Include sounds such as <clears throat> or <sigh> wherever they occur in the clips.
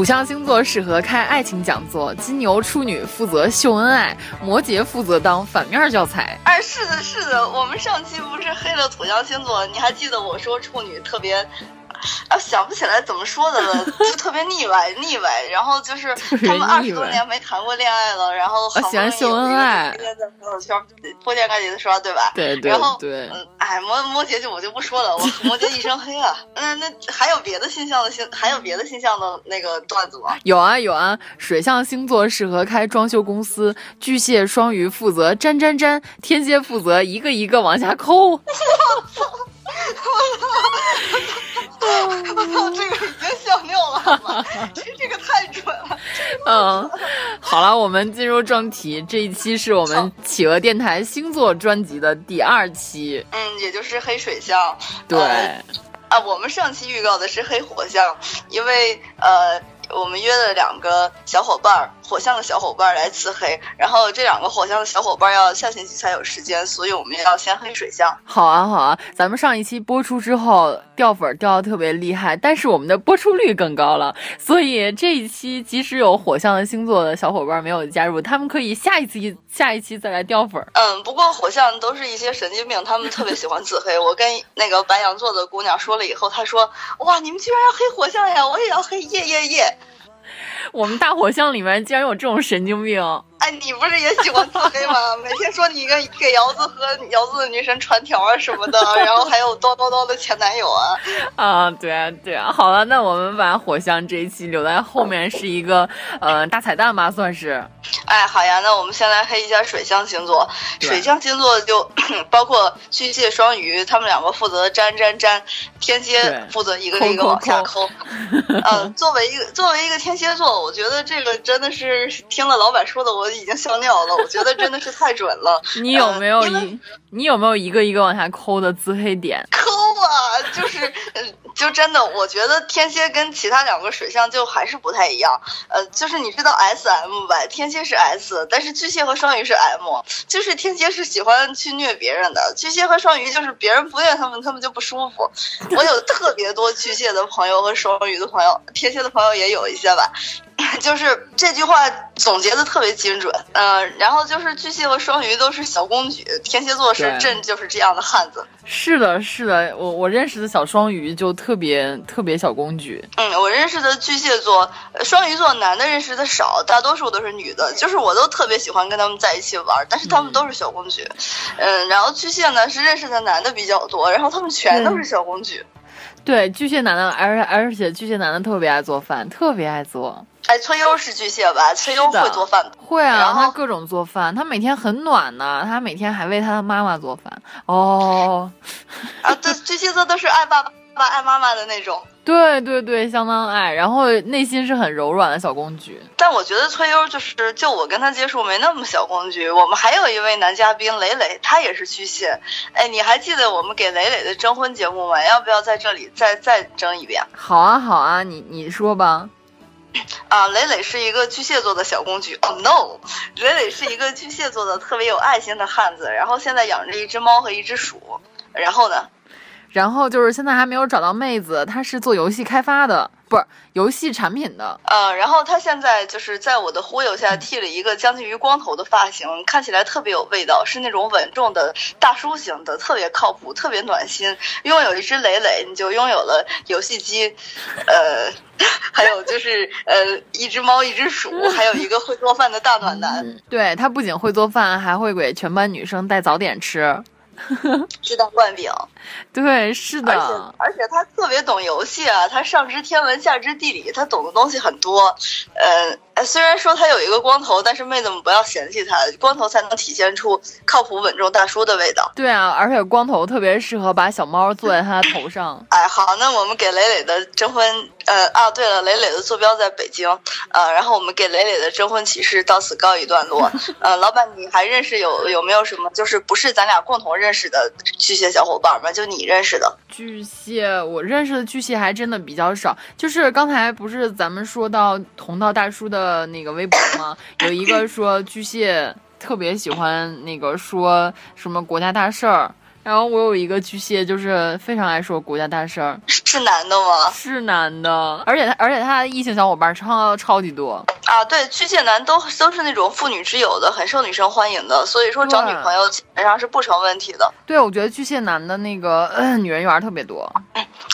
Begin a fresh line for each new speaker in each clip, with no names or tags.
土象星座适合开爱情讲座，金牛、处女负责秀恩爱，摩羯负责当反面教材。
哎，是的，是的，我们上期不是黑了土象星座？你还记得我说处女特别？啊，想不起来怎么说的了，就特别腻歪腻歪。然后就是他们二十多年没谈过恋爱了，然后好
喜欢秀恩爱，
天天在朋友圈铺天盖地的刷，对吧？
对对
对。嗯，哎，摩摩羯就我就不说了，我摩羯一身黑啊。那那还有别的星象的星，还有别的星象的那个段子吗？
有啊有啊，水象星座适合开装修公司，巨蟹、双鱼负责粘粘粘，天蝎负责一个一个往下抠。
我操，这个已经笑尿了，这 <laughs> 这个太准了。嗯，
好了，我们进入正题，这一期是我们企鹅电台星座专辑的第二期。
嗯，也就是黑水象。
对。
啊，我们上期预告的是黑火象，因为呃。我们约了两个小伙伴，火象的小伙伴来自黑，然后这两个火象的小伙伴要下星期才有时间，所以我们要先黑水象。
好啊，好啊，咱们上一期播出之后掉粉掉的特别厉害，但是我们的播出率更高了，所以这一期即使有火象的星座的小伙伴没有加入，他们可以下一期 <laughs> 下一期再来掉粉。
嗯，不过火象都是一些神经病，他们特别喜欢自黑。我跟那个白羊座的姑娘说了以后，她说：“哇，你们居然要黑火象呀！我也要黑，耶耶耶！”
我们大火象里面竟然有这种神经病！
哎，你不是也喜欢自黑吗？每天说你跟给瑶子和瑶子的女神传条啊什么的，然后还有叨叨叨的前男友啊！
啊，对啊，对啊。好了，那我们把火象这一期留在后面，是一个呃大彩蛋吧，算是。
哎，好呀，那我们先来黑一下水象星座。水象星座就包括巨蟹、双鱼，他们两个负责粘粘粘，天蝎负责一个一个往下抠。<laughs> 嗯，作为一个作为一个天蝎座，我觉得这个真的是听了老板说的，我已经笑尿了。<laughs> 我觉得真的是太准了。
你有没有一你有没有一个一个往下抠的自黑点？
抠啊，就是。就真的，我觉得天蝎跟其他两个水象就还是不太一样。呃，就是你知道 S M 吧？天蝎是 S，但是巨蟹和双鱼是 M。就是天蝎是喜欢去虐别人的，巨蟹和双鱼就是别人不虐他们，他们就不舒服。我有特别多巨蟹的朋友和双鱼的朋友，天蝎的朋友也有一些吧。<laughs> 就是这句话总结的特别精准，嗯，然后就是巨蟹和双鱼都是小公举，天蝎座是朕就是这样的汉子。
是的，是的，我我认识的小双鱼就特别特别小公举。
嗯，我认识的巨蟹座、双鱼座男的认识的少，大多数都是女的，就是我都特别喜欢跟他们在一起玩，但是他们都是小公举。嗯，然后巨蟹呢是认识的男的比较多，然后他们全都是小公举。
对，巨蟹男的，而而且巨蟹男的特别爱做饭，特别爱做。
哎，崔优是巨蟹吧？崔优会做饭，
会啊，他各种做饭，他每天很暖呢，他每天还为他的妈妈做饭。哦，
啊，对，巨蟹座都是爱爸爸、爱妈妈的那种。<laughs>
对对对，相当爱，然后内心是很柔软的小公举。
但我觉得崔优就是，就我跟他接触没那么小公举。我们还有一位男嘉宾磊磊，他也是巨蟹。哎，你还记得我们给磊磊的征婚节目吗？要不要在这里再再征一遍？
好啊，好啊，你你说吧。
啊，磊磊是一个巨蟹座的小公举。Oh no，磊磊是一个巨蟹座的特别有爱心的汉子，然后现在养着一只猫和一只鼠。然后呢？
然后就是现在还没有找到妹子，他是做游戏开发的。不是游戏产品的，
呃，然后他现在就是在我的忽悠下剃了一个将近于光头的发型，看起来特别有味道，是那种稳重的大叔型的，特别靠谱，特别暖心。拥有一只磊磊，你就拥有了游戏机，<laughs> 呃，还有就是呃，一只猫，一只鼠，还有一个会做饭的大暖男。
对他不仅会做饭，还会给全班女生带早点吃。<laughs>
知道灌饼，
对，是的，
而且而且他特别懂游戏啊，他上知天文下知地理，他懂的东西很多，呃。虽然说他有一个光头，但是妹子们不要嫌弃他，光头才能体现出靠谱稳重大叔的味道。
对啊，而且光头特别适合把小猫坐在他头上。
哎，好，那我们给磊磊的征婚，呃啊，对了，磊磊的坐标在北京，呃，然后我们给磊磊的征婚启事到此告一段落。<laughs> 呃，老板，你还认识有有没有什么就是不是咱俩共同认识的巨蟹小伙伴吗？就你认识的
巨蟹，我认识的巨蟹还真的比较少。就是刚才不是咱们说到同道大叔的。呃，那个微博吗？<laughs> 有一个说巨蟹特别喜欢那个说什么国家大事儿，然后我有一个巨蟹，就是非常爱说国家大事儿，
是男的吗？
是男的，而且他而且他的异性小伙伴超超级多
啊。对，巨蟹男都都是那种妇女之友的，很受女生欢迎的，所以说找女朋友基本上是不成问题的。
对，我觉得巨蟹男的那个女人缘特别多。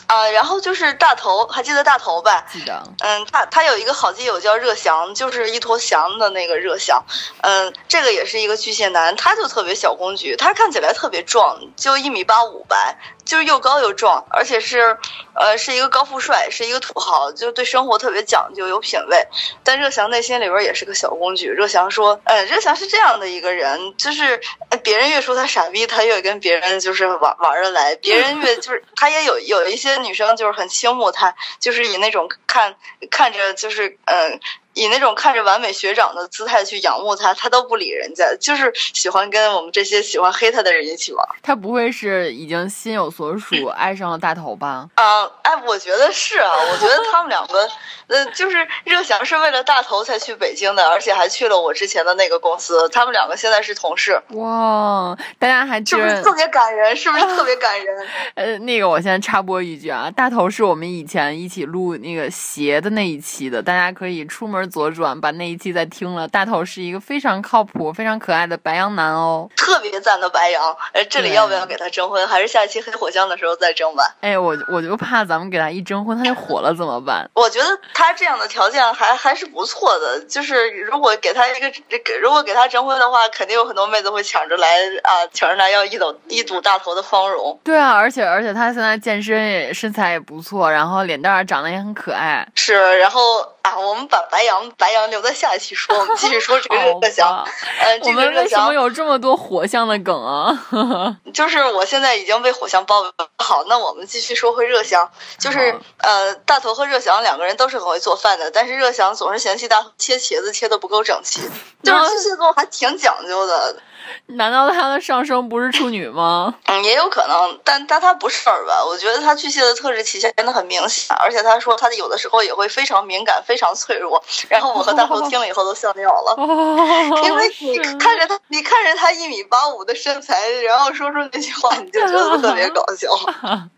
啊，然后就是大头，还记得大头吧？
记得。
嗯，他他有一个好基友叫热翔，就是一坨翔的那个热翔。嗯，这个也是一个巨蟹男，他就特别小公举，他看起来特别壮，就一米八五吧。就是又高又壮，而且是，呃，是一个高富帅，是一个土豪，就对生活特别讲究，有品位。但热翔内心里边也是个小公举。热翔说，呃，热翔是这样的一个人，就是别人越说他傻逼，他越跟别人就是玩玩得来。别人越就是他也有有一些女生就是很倾慕他，就是以那种看看着就是嗯。以那种看着完美学长的姿态去仰慕他，他都不理人家，就是喜欢跟我们这些喜欢黑他的人一起玩。
他不会是已经心有所属，<clears throat> 爱上了大头吧？
啊，哎，我觉得是啊，我觉得他们两个，呃，就是热翔是为了大头才去北京的，而且还去了我之前的那个公司。他们两个现在是同事。
哇，大家还
是不是特别感人？是不是特别感人？<laughs>
呃，那个我先插播一句啊，大头是我们以前一起录那个鞋的那一期的，大家可以出门。左转，把那一期再听了。大头是一个非常靠谱、非常可爱的白羊男哦，
特别赞的白羊。呃，这里要不要给他征婚？还是下一期黑火象的时候再征吧？
哎，我我就怕咱们给他一征婚，他就火了怎么办？
我觉得他这样的条件还还是不错的。就是如果给他一个，如果给他征婚的话，肯定有很多妹子会抢着来啊，抢着来要一睹一睹大头的芳容。
对啊，而且而且他现在健身也身材也不错，然后脸蛋儿长得也很可爱。
是，然后啊，我们把白羊。白羊留在下一期说，我们继续说这个 <laughs> 热翔。呃，
我们为什么有这么多火象的梗啊？<laughs>
就是我现在已经被火象包围。好，那我们继续说回热翔。就是呃，大头和热翔两个人都是很会做饭的，但是热翔总是嫌弃大头切茄子切的不够整齐。就是巨蟹座还挺讲究的。<laughs>
难道他的上升不是处女吗？
嗯，也有可能，但但他不是吧？我觉得他巨蟹的特质体现的很明显，而且他说他的有的时候也会非常敏感、非常脆弱。然后我和大头听了以后都笑尿了，<laughs> 因为你看着他，你看着他一米八五的身材，然后说出那句话，你就觉得特别搞笑。<laughs>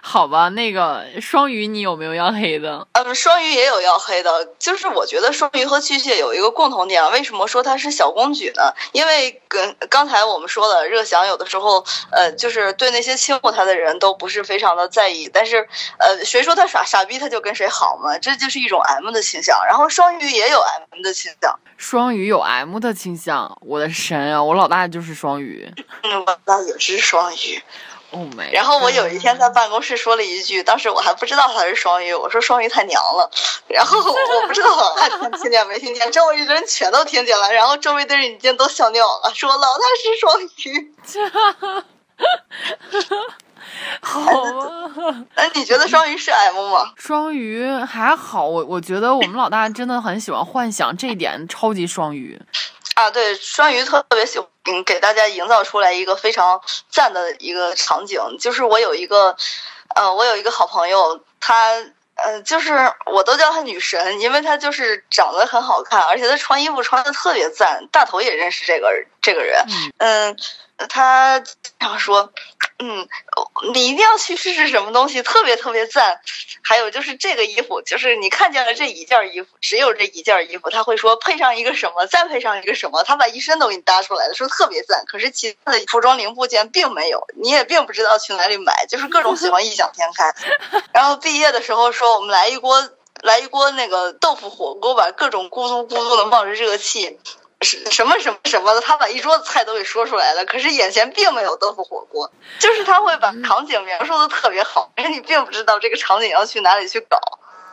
好吧，那个双鱼，你有没有要黑的？
嗯，双鱼也有要黑的，就是我觉得双鱼和巨蟹有一个共同点，为什么说他是小公举呢？因为跟刚才我们说了，热翔有的时候，呃，就是对那些倾慕他的人都不是非常的在意，但是，呃，谁说他傻傻逼他就跟谁好嘛？这就是一种 M 的倾向。然后双鱼也有 M 的倾向，
双鱼有 M 的倾向，我的神啊！我老大就是双鱼，
嗯，我老大也是双鱼。
没。
然后我有一天在办公室说了一句，当时我还不知道他是双鱼，我说双鱼太娘了。然后我不知道他听见没听见，周围的人全都听见了，然后周围的人已经都笑尿了，说老大是双鱼。<laughs>
好啊，
哎，你觉得双鱼是 M 吗？<laughs>
双鱼还好，我我觉得我们老大真的很喜欢幻想，这一点超级双鱼。
啊，对，双鱼特别喜欢给大家营造出来一个非常赞的一个场景。就是我有一个，呃，我有一个好朋友，她，呃，就是我都叫她女神，因为她就是长得很好看，而且她穿衣服穿的特别赞。大头也认识这个这个人，嗯，她经常说。嗯，你一定要去试试什么东西，特别特别赞。还有就是这个衣服，就是你看见了这一件衣服，只有这一件衣服，他会说配上一个什么，再配上一个什么，他把一身都给你搭出来了，说特别赞。可是其他的服装零部件并没有，你也并不知道去哪里买，就是各种喜欢异想天开。<laughs> 然后毕业的时候说，我们来一锅，来一锅那个豆腐火锅吧，各种咕嘟咕嘟的冒着热气。是什么什么什么的，他把一桌子菜都给说出来了，可是眼前并没有豆腐火锅，就是他会把场景描述的特别好，可是你并不知道这个场景要去哪里去搞。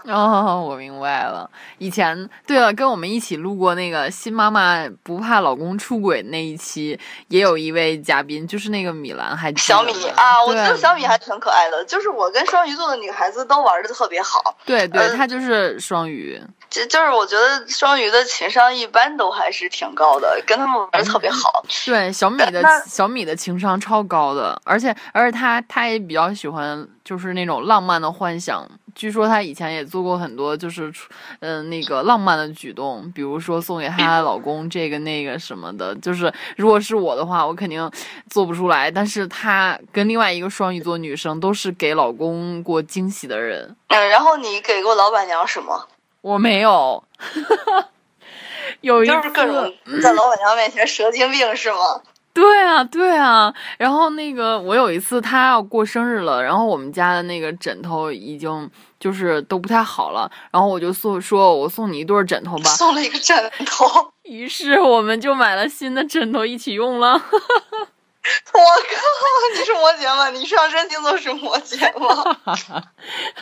<laughs>
哦，我明白了。以前，对了，跟我们一起录过那个新妈妈不怕老公出轨那一期，也有一位嘉宾，就是那个米兰，还
小米啊，我觉得小米还挺可爱的。就是我跟双鱼座的女孩子都玩的特别好。
对对，她就是双鱼。
就就是我觉得双鱼的情商一般都还是挺高的，跟他们玩的特别好。
对，小米的小米的情商超高的，而且而且她她也比较喜欢就是那种浪漫的幻想。据说她以前也做过很多，就是嗯、呃、那个浪漫的举动，比如说送给她老公这个那个什么的。就是如果是我的话，我肯定做不出来。但是她跟另外一个双鱼座女生都是给老公过惊喜的人。
嗯，然后你给过老板娘什么？
我没有。<laughs> 有一
就是各种在老板娘面前蛇精病是吗？
对啊，对啊。然后那个我有一次他要过生日了，然后我们家的那个枕头已经就是都不太好了，然后我就送说我送你一对枕头吧，
送了一个枕头。
于是我们就买了新的枕头一起用了。<laughs>
我靠！你是摩羯吗？你上升星座是摩羯吗？<laughs>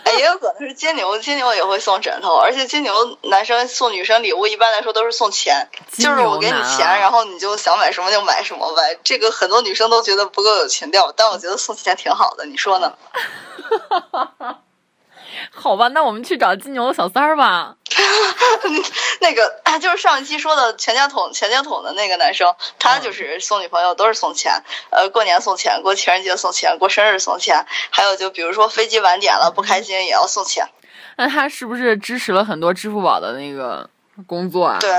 哎，也有可能是金牛，金牛也会送枕头，而且金牛男生送女生礼物一般来说都是送钱，就是我给你钱，
啊、
然后你就想买什么就买什么呗。这个很多女生都觉得不够有情调，但我觉得送钱挺好的，你说呢？<laughs>
好吧，那我们去找金牛的小三儿吧。<laughs>
那个啊就是上一期说的全家桶全家桶的那个男生，他就是送女朋友都是送钱，呃，过年送钱，过情人节送钱，过生日送钱，还有就比如说飞机晚点了不开心也要送钱。<laughs>
那他是不是支持了很多支付宝的那个工作啊？
对，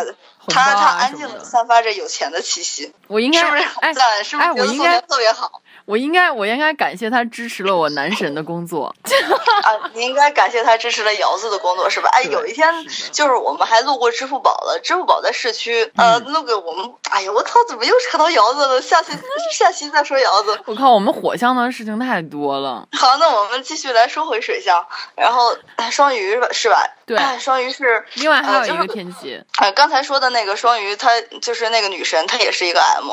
他他安静的散发着有钱的气息。
我应该
是不是很赞？是不是觉得送钱特别好？
我应该，我应该感谢他支持了我男神的工作 <laughs>
啊！你应该感谢他支持了瑶子的工作，是吧？哎，有一天就是我们还路过支付宝了，支付宝在市区，呃，
嗯、
那个我们，哎呀，我操，怎么又扯到瑶子了？下期下期再说瑶子。<laughs>
我靠，我们火象的事情太多了。
好，那我们继续来说回水象，然后双鱼是吧？
对，
双鱼是。
另外还有一个天蝎。
呃，就是、刚才说的那个双鱼，她就是那个女神，她也是一个 M。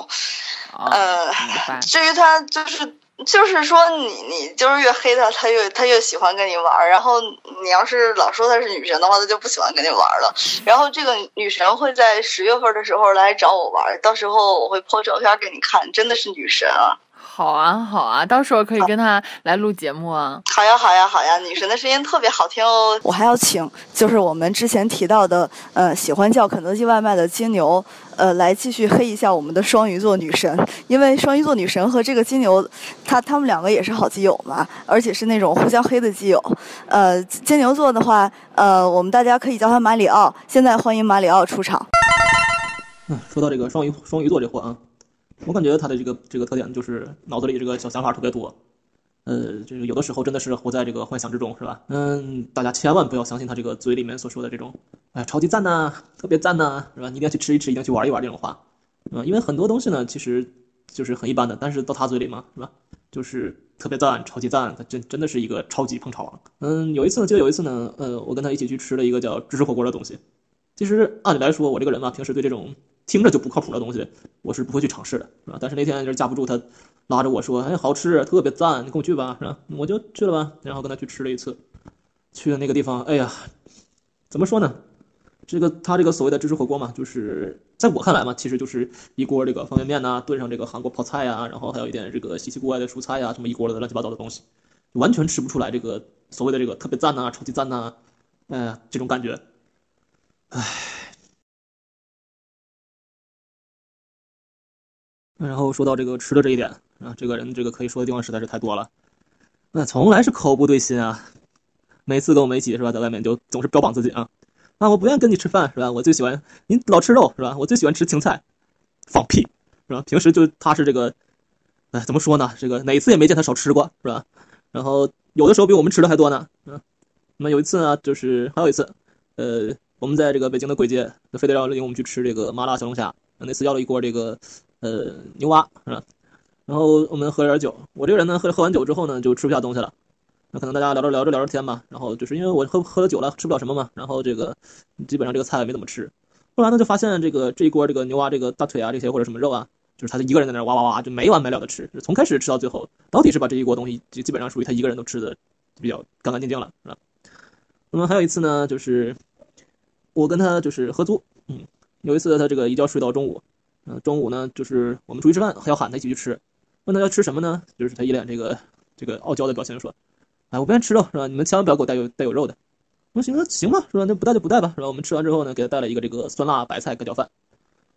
哦、
呃，至于他就是。就是说你，你你就是越黑他，他越他越喜欢跟你玩。然后你要是老说他是女神的话，他就不喜欢跟你玩了。然后这个女神会在十月份的时候来找我玩，到时候我会 po 照片给你看，真的是女神啊！
好啊，好啊，到时候可以跟他来录节目啊！
好呀，好呀，好呀！女神的声音特别好听哦。
我还要请，就是我们之前提到的，呃，喜欢叫肯德基外卖的金牛。呃，来继续黑一下我们的双鱼座女神，因为双鱼座女神和这个金牛，他他们两个也是好基友嘛，而且是那种互相黑的基友。呃，金牛座的话，呃，我们大家可以叫他马里奥。现在欢迎马里奥出场。
嗯，说到这个双鱼双鱼座这货啊，我感觉他的这个这个特点就是脑子里这个小想法特别多。呃，这个有的时候真的是活在这个幻想之中，是吧？嗯，大家千万不要相信他这个嘴里面所说的这种，哎，超级赞呐，特别赞呐，是吧？你一定要去吃一吃，一定要去玩一玩这种话，嗯，因为很多东西呢，其实就是很一般的，但是到他嘴里嘛，是吧？就是特别赞，超级赞，他真真的是一个超级捧场王。嗯，有一次呢，就有一次呢，呃，我跟他一起去吃了一个叫芝士火锅的东西。其实按理来说，我这个人嘛，平时对这种听着就不靠谱的东西，我是不会去尝试的，是吧？但是那天就是架不住他。拉着我说：“哎，好吃，特别赞，你跟我去吧，是吧？”我就去了吧，然后跟他去吃了一次。去的那个地方，哎呀，怎么说呢？这个他这个所谓的芝士火锅嘛，就是在我看来嘛，其实就是一锅这个方便面呐、啊，炖上这个韩国泡菜、啊，然后还有一点这个稀奇古怪的蔬菜、啊，什么一锅的乱七八糟的东西，完全吃不出来这个所谓的这个特别赞呐、超级赞呐、啊，哎，这种感觉，唉。然后说到这个吃的这一点啊，这个人这个可以说的地方实在是太多了，那从来是口不对心啊，每次跟我们一起是吧，在外面就总是标榜自己啊，啊我不愿意跟你吃饭是吧，我最喜欢你老吃肉是吧，我最喜欢吃青菜，放屁是吧？平时就他是这个，哎怎么说呢？这个哪次也没见他少吃过是吧？然后有的时候比我们吃的还多呢，嗯，那么有一次呢，就是还有一次，呃，我们在这个北京的簋街，那非得要领我们去吃这个麻辣小龙虾，那次要了一锅这个。呃，牛蛙是吧？然后我们喝点酒，我这个人呢，喝喝完酒之后呢，就吃不下东西了。那可能大家聊着聊着聊着天吧，然后就是因为我喝喝了酒了，吃不了什么嘛，然后这个基本上这个菜没怎么吃。后来呢，就发现这个这一锅这个牛蛙这个大腿啊这些或者什么肉啊，就是他就一个人在那哇哇哇就没完没了的吃，从开始吃到最后，到底是把这一锅东西就基本上属于他一个人都吃的比较干干净净了，是吧？那么还有一次呢，就是我跟他就是合租，嗯，有一次他这个一觉睡到中午。嗯，中午呢，就是我们出去吃饭，还要喊他一起去吃，问他要吃什么呢？就是他一脸这个这个傲娇的表情说：“哎，我不愿意吃肉，是吧？你们千万不要给我带有带有肉的。”我说：“行，那行吧，是吧？那不带就不带吧，是吧？”我们吃完之后呢，给他带了一个这个酸辣白菜盖浇饭，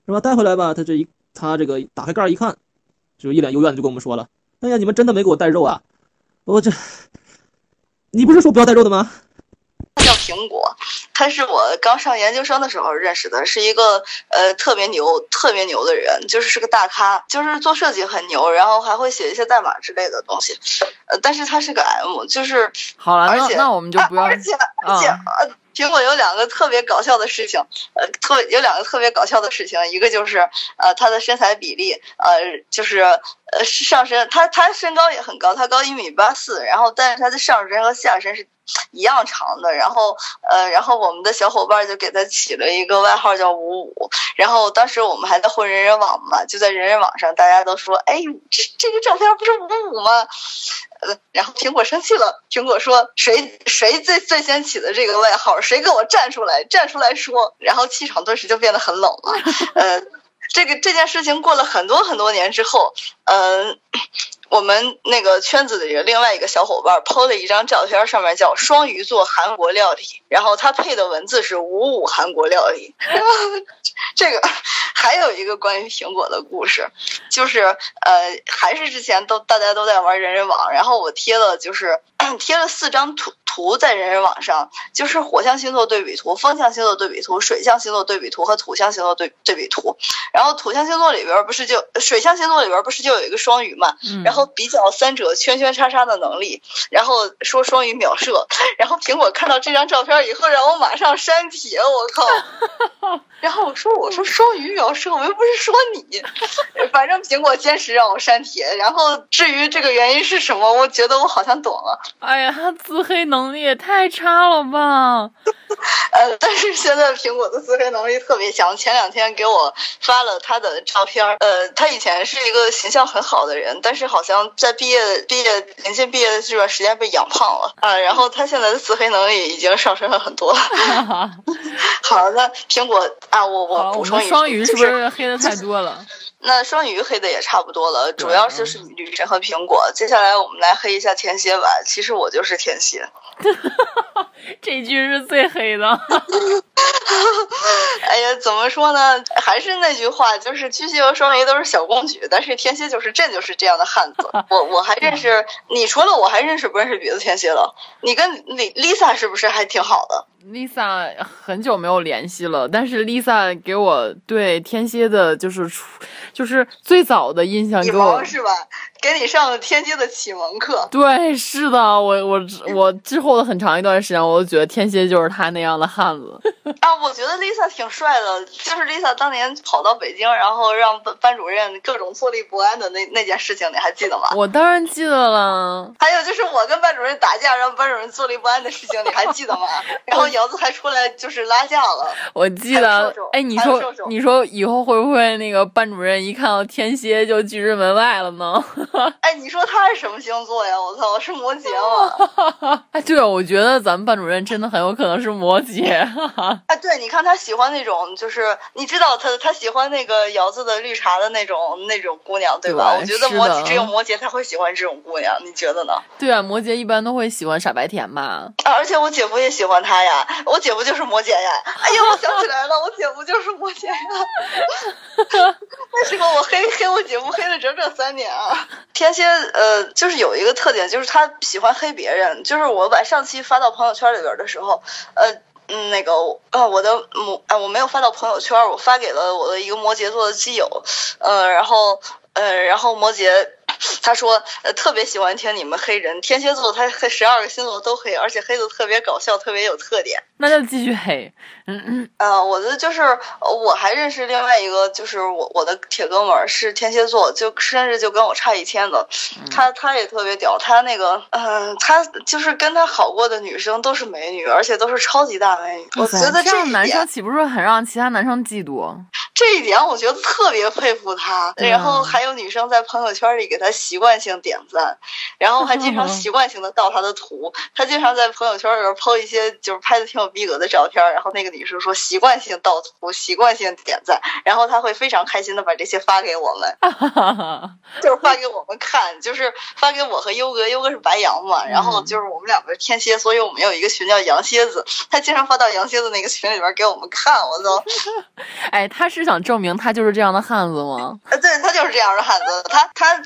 是吧？带回来吧，他这一他这个打开盖一看，就一脸幽怨的，就跟我们说了：“哎呀，你们真的没给我带肉啊？我这，你不是说不要带肉的吗？
叫苹果，他是我刚上研究生的时候认识的，是一个呃特别牛、特别牛的人，就是是个大咖，就是做设计很牛，然后还会写一些代码之类的东西。呃，但是他是个 M，就是
好了，那
而且
那我们就不要
而且而且呃，苹果有两个特别搞笑的事情，呃，特有两个特别搞笑的事情，一个就是呃他的身材比例，呃就是呃上身，他他身高也很高，他高一米八四，然后但是他的上身和下身是一样长的，然后呃然后我们的小伙伴就给他起了一个外号叫五五，然后当时我们还在混人人网嘛，就在人人网上大家都说，哎，这这个照片不是五五吗？呃，然后苹果生气了，苹果说谁谁最最先起的这个外号，谁给我站出来，站出来说，然后气场顿时就变得很冷了。呃，这个这件事情过了很多很多年之后，呃，我们那个圈子里的另外一个小伙伴 PO 了一张照片，上面叫双鱼座韩国料理，然后他配的文字是五五韩国料理。<laughs> 这个还有一个关于苹果的故事，就是呃，还是之前都大家都在玩人人网，然后我贴了就是 <clears throat> 贴了四张图图在人人网上，就是火象星座对比图、风象星座对比图、水象星座对比图和土象星座对对比图。然后土象星座里边不是就水象星座里边不是就有一个双鱼嘛，
嗯
然后比较三者圈圈叉叉的能力，然后说双鱼秒射，然后苹果看到这张照片以后让我马上删帖，我靠！<laughs> 然后我说我说双鱼秒射，我又不是说你，反正苹果坚持让我删帖。然后至于这个原因是什么，我觉得我好像懂了。
哎呀，他自黑能力也太差了吧！<laughs>
呃，但是现在苹果的自黑能力特别强，前两天给我发了他的照片儿。呃，他以前是一个形象很好的人，但是好像在毕业毕业临近毕业的这段时间被养胖了啊、然后他现在的自黑能力已经上升了很多。<laughs> 好，那苹果啊，我，
我
我补充一句，
双鱼是不
就是
黑的太多了？
那双鱼黑的也差不多了，主要就是
嗯
女神和苹果。接下来我们来黑一下天蝎吧。其实我就是天蝎。<laughs>
这句是最黑的。<laughs> <laughs>
哎呀，怎么说呢？还是那句话，就是巨蟹和双鱼都是小公举，但是天蝎就是朕就是这样的汉子。<laughs> 我我还认识，你除了我还认识不认识别的天蝎了？你跟李 Lisa 是不是还挺好的
？Lisa 很久没有联系了，但是 Lisa 给我对天蝎的，就是初，就是最早的印象
你
给我，
是吧？给你上了天蝎的启蒙课。
对，是的，我我我之后的很长一段时间，我都觉得天蝎就是他那样的汉子。<laughs>
啊，我觉得 Lisa 挺帅的，就是 Lisa 当年跑到北京，然后让班班主任各种坐立不安的那那件事情，你还记得吗？
我当然记得了，
还有就是我跟班主任打架，让班主任坐立不安的事情，你还记得吗？<laughs> 然后姚子还出来就是拉架了。
我记得。哎，你说你说以后会不会那个班主任一看到天蝎就拒之门外了呢？<laughs> <laughs>
哎，你说他是什么星座呀？我操，是摩羯吗？<laughs>
哎，对，我觉得咱们班主任真的很有可能是摩羯。<laughs>
哎，对，你看他喜欢那种，就是你知道他他喜欢那个姚子的绿茶的那种那种姑娘，对吧？
对
我觉得摩
羯
只有摩羯才会喜欢这种姑娘，你觉得呢？
对啊，摩羯一般都会喜欢傻白甜吧？
啊，而且我姐夫也喜欢他呀，我姐夫就是摩羯呀。哎呀，我想起来了，我姐夫就是摩羯呀。那时候我黑黑我姐夫黑了整整三年啊。天蝎呃，就是有一个特点，就是他喜欢黑别人。就是我把上期发到朋友圈里边的时候，呃。嗯，那个呃，我的摩呃，我没有发到朋友圈，我发给了我的一个摩羯座的基友，呃，然后呃，然后摩羯 <laughs> 他说呃特别喜欢听你们黑人，天蝎座他黑十二个星座都黑，而且黑的特别搞笑，特别有特点。
那就继续黑。嗯嗯，
呃，我的就是呃我还认识另外一个，就是我我的铁哥们儿是天蝎座，就生日就跟我差一天的，他他也特别屌，他那个嗯、他就是跟他好过的女生都是美女，而且都是超级大美女，我觉得
这样男生岂不是很让其他男生嫉妒？
这一点我觉得特别佩服他，然后还有女生在朋友圈里给他习惯性点赞，然后还经常习惯性的盗他的图，他经常在朋友圈里边 po 一些就是拍的挺有逼格的照片，然后那个女生说习惯性盗图，习惯性点赞，然后他会非常开心的把这些发给我们。<laughs> 就是发给我们看，就是发给我和优哥，优哥是白羊嘛，然后就是我们两个是天蝎，所以我们有一个群叫羊蝎子，他经常发到羊蝎子那个群里边给我们看，我都。<laughs>
哎，他是想证明他就是这样的汉子吗？
呃，对他就是这样的汉子，他他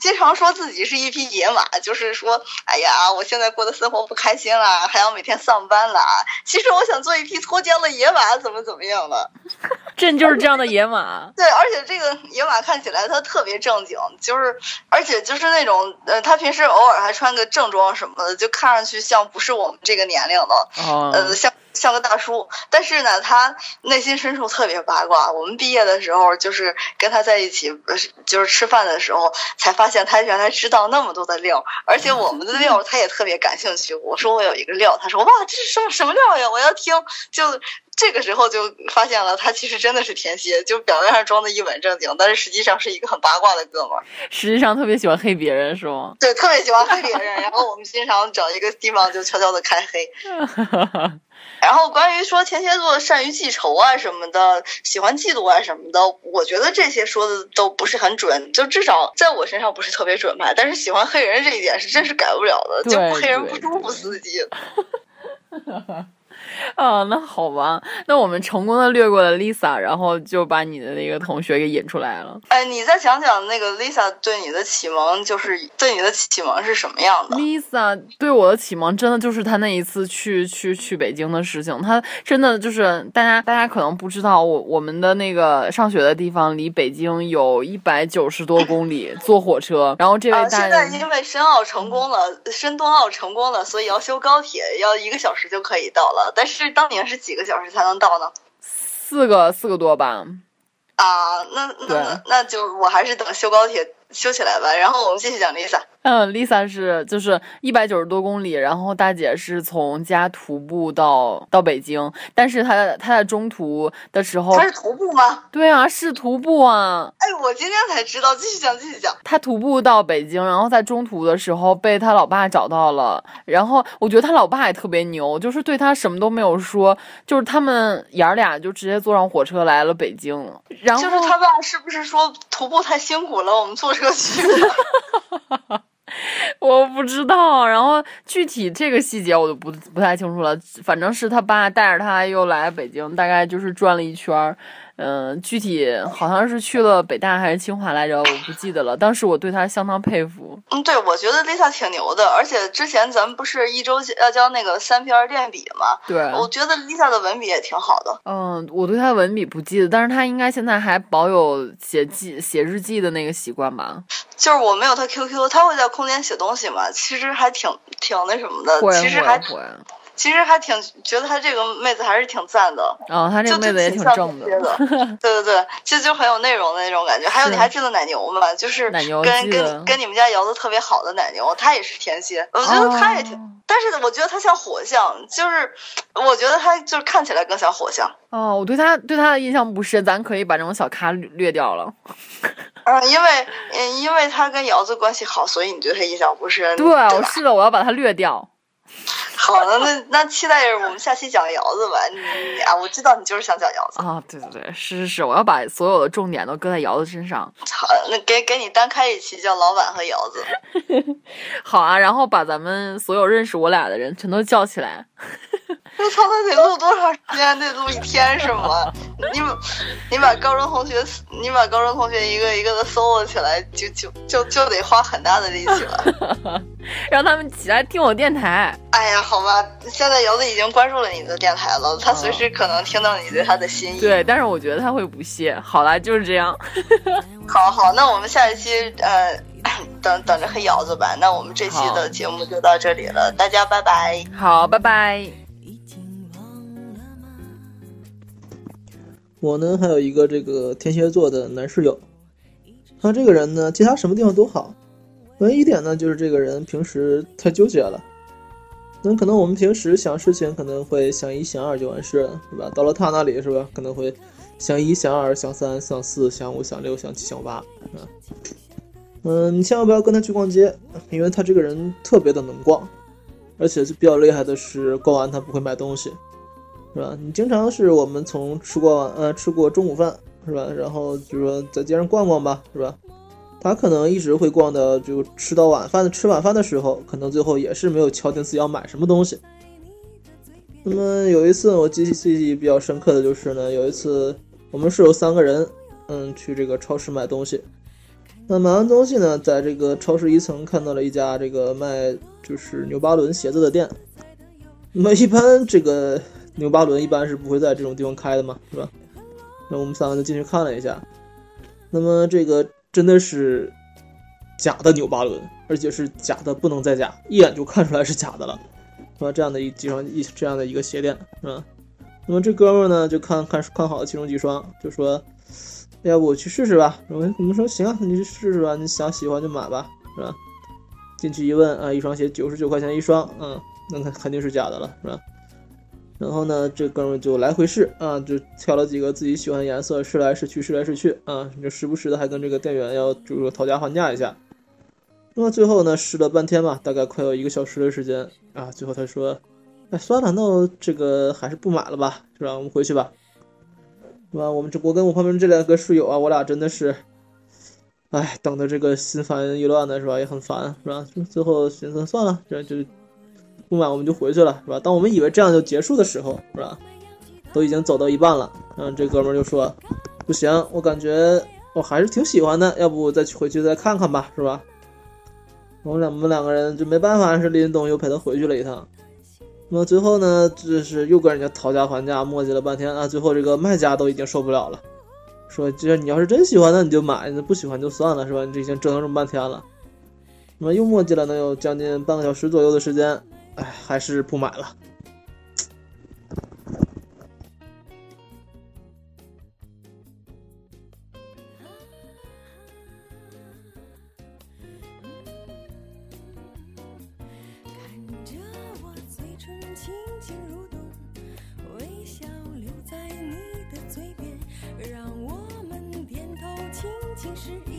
经常说自己是一匹野马，就是说，哎呀，我现在过的生活不开心了，还要每天上班了。其实我想做一匹脱缰的野马，怎么怎么样的。<laughs>
朕就是这样的野马。<laughs>
对，而且这个野马看起来它特别正经，就是而且就是那种呃，他平时偶尔还穿个正装什么的，就看上去像不是我们这个年龄的，呃，像。像个大叔，但是呢，他内心深处特别八卦。我们毕业的时候，就是跟他在一起，就是吃饭的时候，才发现他原来知道那么多的料，而且我们的料 <laughs> 他也特别感兴趣。我说我有一个料，他说哇，这是什么什么料呀？我要听。就这个时候就发现了，他其实真的是天蝎，就表面上装的一本正经，但是实际上是一个很八卦的哥们儿。
实际上特别喜欢黑别人，是吗？
对，特别喜欢黑别人。然后我们经常找一个地方就悄悄的开黑。<laughs> 然后关于说天蝎座善于记仇啊什么的，喜欢嫉妒啊什么的，我觉得这些说的都不是很准，就至少在我身上不是特别准吧。但是喜欢黑人这一点是真是改不了的，就不黑人不舒服司机。<laughs> <laughs>
啊，那好吧，那我们成功的略过了 Lisa，然后就把你的那个同学给引出来了。
哎，你再讲讲那个 Lisa 对你的启蒙，就是对你的启蒙是什么样的
？Lisa 对我的启蒙，真的就是她那一次去去去北京的事情。她真的就是大家大家可能不知道，我我们的那个上学的地方离北京有一百九十多公里，坐火车。然后这位大
现在因为申奥成功了，申冬奥成功了，所以要修高铁，要一个小时就可以到了。但是当年是几个小时才能到呢？
四个，四个多吧。
啊，那那那就我还是等修高铁修起来吧。然后我们继续讲 Lisa。
嗯，Lisa 是就是一百九十多公里，然后大姐是从家徒步到到北京，但是她她在中途的时候，
她是徒步吗？
对啊，是徒步啊！
哎，我今天才知道，继续讲，继续讲。
她徒步到北京，然后在中途的时候被她老爸找到了，然后我觉得她老爸也特别牛，就是对她什么都没有说，就是他们爷儿俩就直接坐上火车来了北京。然后
就是他爸是不是说徒步太辛苦了，我们坐车去？<laughs> <laughs>
我不知道，然后具体这个细节我就不不太清楚了。反正是他爸带着他又来北京，大概就是转了一圈。嗯，具体好像是去了北大还是清华来着，我不记得了。当时我对他相当佩服。
嗯，对，我觉得 Lisa 挺牛的，而且之前咱们不是一周要交那个三篇练笔吗？
对，
我觉得 Lisa 的文笔也挺好的。
嗯，我对他文笔不记得，但是他应该现在还保有写记写日记的那个习惯吧？
就是我没有他 QQ，他会在空间写东西嘛？其实还挺挺那什么的，其实还。其实还挺觉得他这个妹子还是挺赞的
哦，他这个妹子也挺正的，<laughs>
对对对，就就很有内容的那种感觉。还有你还记得奶牛吗？就是跟跟跟你们家摇的特别好的奶牛，他也是天蝎，我觉得他也挺，但是我觉得他像火象，就是我觉得他就是看起来更像火象。
哦，我对他对他的印象不深，咱可以把这种小咖略掉了。
嗯，因为嗯，因为他跟瑶子关系好，所以你对他印象不深。<laughs>
对，我是的，我要把他略掉。
好的，那那期待着我们下期讲瑶子吧。你啊，我知道你就是想讲瑶子
啊。对对对，是是是，我要把所有的重点都搁在瑶子身上。
好，那给给你单开一期叫老板和瑶子。<laughs>
好啊，然后把咱们所有认识我俩的人全都叫起来。
我操，那得录多长时间？得录一天是吗？你你把高中同学，你把高中同学一个一个的搜了起来，就就就就得花很大的力气了。<laughs>
让他们起来听我电台。
哎呀，好吧，现在瑶子已经关注了你的电台了，他随时可能听到你对他的心意。
对，但是我觉得他会不屑。好啦，就是这样。<laughs>
好好，那我们下一期呃，等等着黑瑶子吧。那我们这期的节目就到这里了，大家拜拜。
好，拜拜。
我呢，还有一个这个天蝎座的男室友，他这个人呢，其他什么地方都好，唯一一点呢，就是这个人平时太纠结了。那可能我们平时想事情可能会想一想二就完事了，是吧？到了他那里是吧，可能会想一想二想三想四想五想六想七想八，啊，嗯，你千万不要跟他去逛街，因为他这个人特别的能逛，而且是比较厉害的是，逛完他不会买东西。是吧？你经常是我们从吃过晚呃吃过中午饭是吧？然后就说在街上逛逛吧是吧？他可能一直会逛的，就吃到晚饭的吃晚饭的时候，可能最后也是没有敲定自己要买什么东西。那么有一次我记记忆比较深刻的就是呢，有一次我们是有三个人，嗯，去这个超市买东西，那买完东西呢，在这个超市一层看到了一家这个卖就是纽巴伦鞋子的店。那么一般这个纽巴伦一般是不会在这种地方开的嘛，是吧？那我们三个就进去看了一下。那么这个真的是假的纽巴伦，而且是假的不能再假，一眼就看出来是假的了，是吧？这样的一几双一这样的一个鞋垫，是吧？那么这哥们呢，就看看看好了其中几双，就说。要不我去试试吧？我们我们说行啊，你去试试吧，你想喜欢就买吧，是吧？进去一问啊，一双鞋九十九块钱一双，嗯，那肯定是假的了，是吧？然后呢，这哥们就来回试啊，就挑了几个自己喜欢的颜色，试来试去，试来试去啊，就时不时的还跟这个店员要就是讨价还价一下。那么最后呢，试了半天吧，大概快有一个小时的时间啊，最后他说，哎，算了，那我这个还是不买了吧，是吧？我们回去吧。是吧？我们这我跟我旁边这两个室友啊，我俩真的是，哎，等的这个心烦意乱的，是吧？也很烦，是吧？最后寻思算了，这就不买，我们就回去了，是吧？当我们以为这样就结束的时候，是吧？都已经走到一半了，嗯，这哥们就说，不行，我感觉我还是挺喜欢的，要不再去回去再看看吧，是吧？我们两我们两个人就没办法，是林东又陪他回去了一趟。那么最后呢，就是又跟人家讨价还价，磨叽了半天啊！最后这个卖家都已经受不了了，说：“这你要是真喜欢，那你就买；那不喜欢就算了，是吧？你这已经折腾这么半天了。”那么又磨叽了能有将近半个小时左右的时间，哎，还是不买了。
让我们点头，轻轻。